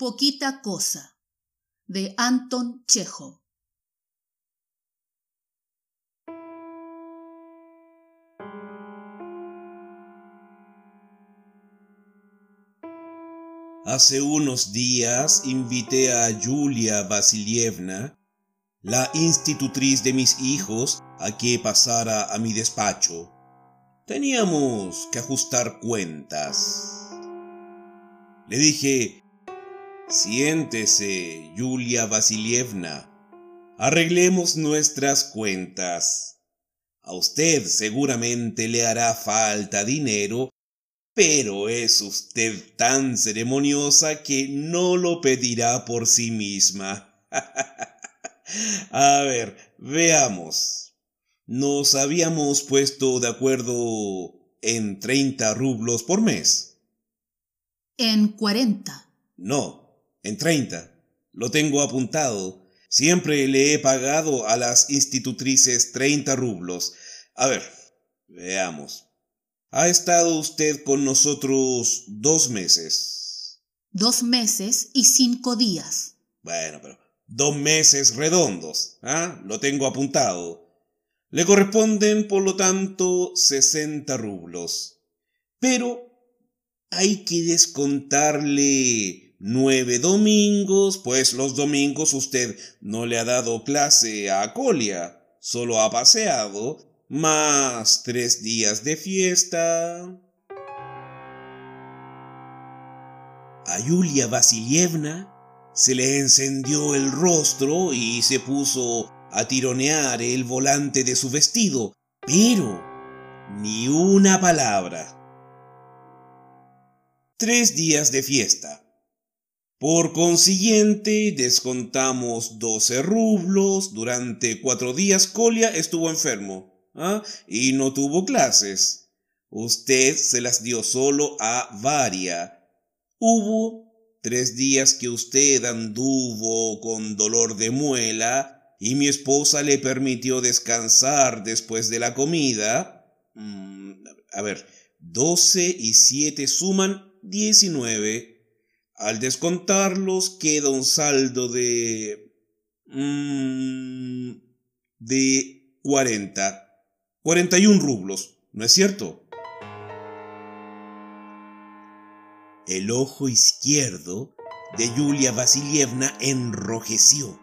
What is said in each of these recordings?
Poquita cosa de Anton Chejo. Hace unos días invité a Yulia Vasilievna, la institutriz de mis hijos, a que pasara a mi despacho. Teníamos que ajustar cuentas. Le dije, siéntese, Yulia Vasilievna, arreglemos nuestras cuentas. A usted seguramente le hará falta dinero pero es usted tan ceremoniosa que no lo pedirá por sí misma. A ver, veamos. Nos habíamos puesto de acuerdo en treinta rublos por mes. En cuarenta. No, en treinta. Lo tengo apuntado. Siempre le he pagado a las institutrices treinta rublos. A ver, veamos. Ha estado usted con nosotros dos meses. Dos meses y cinco días. Bueno, pero dos meses redondos. ¿ah? Lo tengo apuntado. Le corresponden, por lo tanto, sesenta rublos. Pero hay que descontarle nueve domingos, pues los domingos usted no le ha dado clase a Colia, solo ha paseado más tres días de fiesta. A Yulia Vasilievna se le encendió el rostro y se puso a tironear el volante de su vestido, pero ni una palabra. Tres días de fiesta. Por consiguiente, descontamos doce rublos. Durante cuatro días Colia estuvo enfermo. ¿ah? y no tuvo clases. Usted se las dio solo a Varia. Hubo tres días que usted anduvo con dolor de muela y mi esposa le permitió descansar después de la comida. Mm, a ver, doce y siete suman diecinueve. Al descontarlos queda un saldo de... Mm, de cuarenta. 41 rublos, ¿no es cierto? El ojo izquierdo de Yulia Vasilievna enrojeció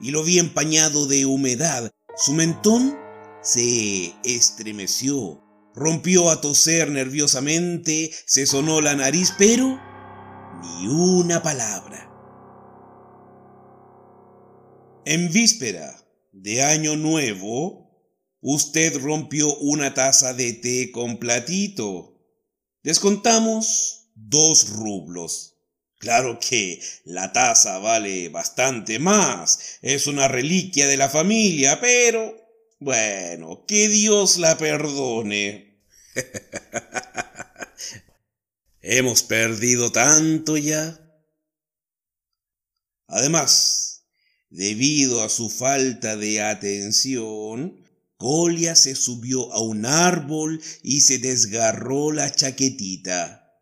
y lo vi empañado de humedad. Su mentón se estremeció, rompió a toser nerviosamente, se sonó la nariz, pero ni una palabra. En víspera de Año Nuevo, Usted rompió una taza de té con platito. Descontamos dos rublos. Claro que la taza vale bastante más. Es una reliquia de la familia, pero... Bueno, que Dios la perdone. Hemos perdido tanto ya. Además, debido a su falta de atención, Colia se subió a un árbol y se desgarró la chaquetita.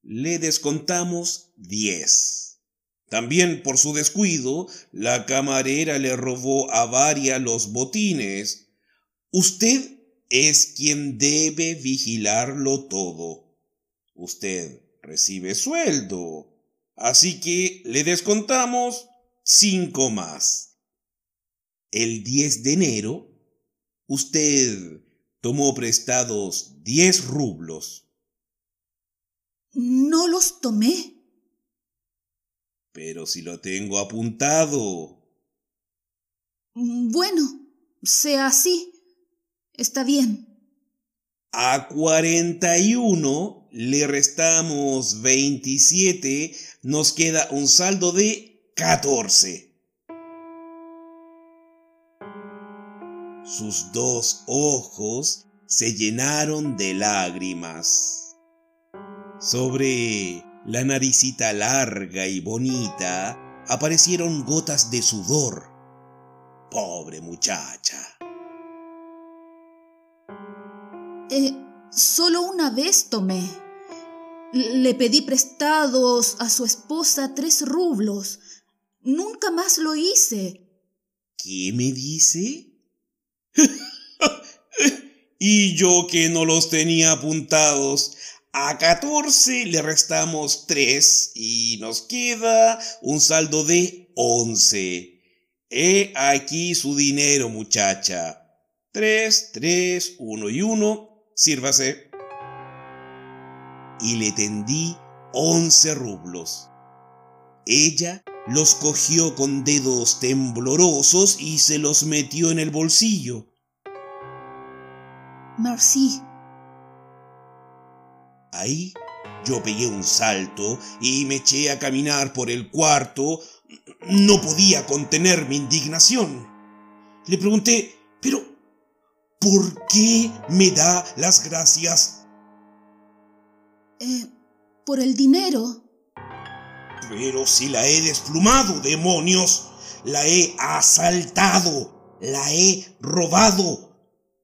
Le descontamos diez. También por su descuido, la camarera le robó a Varia los botines. Usted es quien debe vigilarlo todo. Usted recibe sueldo. Así que le descontamos cinco más. El 10 de enero Usted tomó prestados diez rublos. No los tomé. Pero si lo tengo apuntado. Bueno, sea así. Está bien. A cuarenta y uno le restamos veintisiete, nos queda un saldo de catorce. Sus dos ojos se llenaron de lágrimas. Sobre la naricita larga y bonita aparecieron gotas de sudor. Pobre muchacha. Eh, solo una vez tomé. Le pedí prestados a su esposa tres rublos. Nunca más lo hice. ¿Qué me dice? y yo que no los tenía apuntados. A 14 le restamos 3 y nos queda un saldo de 11. He aquí su dinero, muchacha. 3, 3, 1 y 1. Sírvase. Y le tendí 11 rublos. Ella los cogió con dedos temblorosos y se los metió en el bolsillo. Merci. Ahí yo pegué un salto y me eché a caminar por el cuarto. No podía contener mi indignación. Le pregunté, pero ¿por qué me da las gracias? Eh, por el dinero. Pero si la he desplumado, demonios, la he asaltado, la he robado.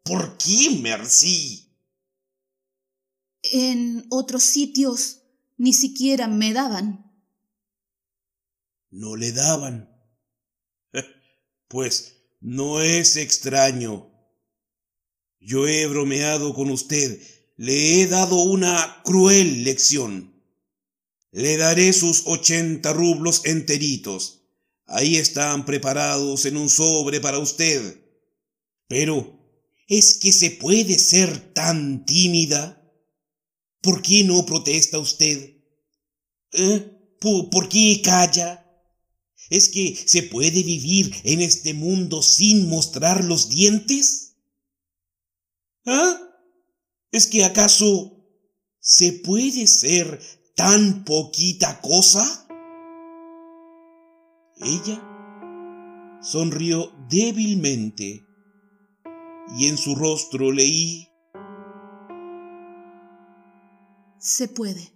¿Por qué, Merci? En otros sitios ni siquiera me daban. No le daban. Pues no es extraño. Yo he bromeado con usted, le he dado una cruel lección. Le daré sus ochenta rublos enteritos. Ahí están preparados en un sobre para usted. Pero, ¿es que se puede ser tan tímida? ¿Por qué no protesta usted? ¿Eh? ¿Por, qué calla? ¿Es que se puede vivir en este mundo sin mostrar los dientes? ¿Ah? ¿Es que acaso se puede ser tan poquita cosa? Ella sonrió débilmente y en su rostro leí se puede.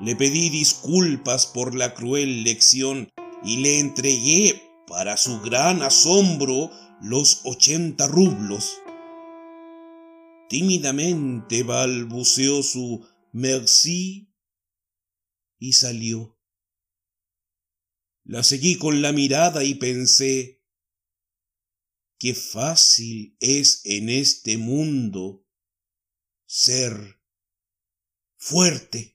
Le pedí disculpas por la cruel lección y le entregué, para su gran asombro, los ochenta rublos. Tímidamente balbuceó su merci y salió. La seguí con la mirada y pensé, qué fácil es en este mundo ser fuerte.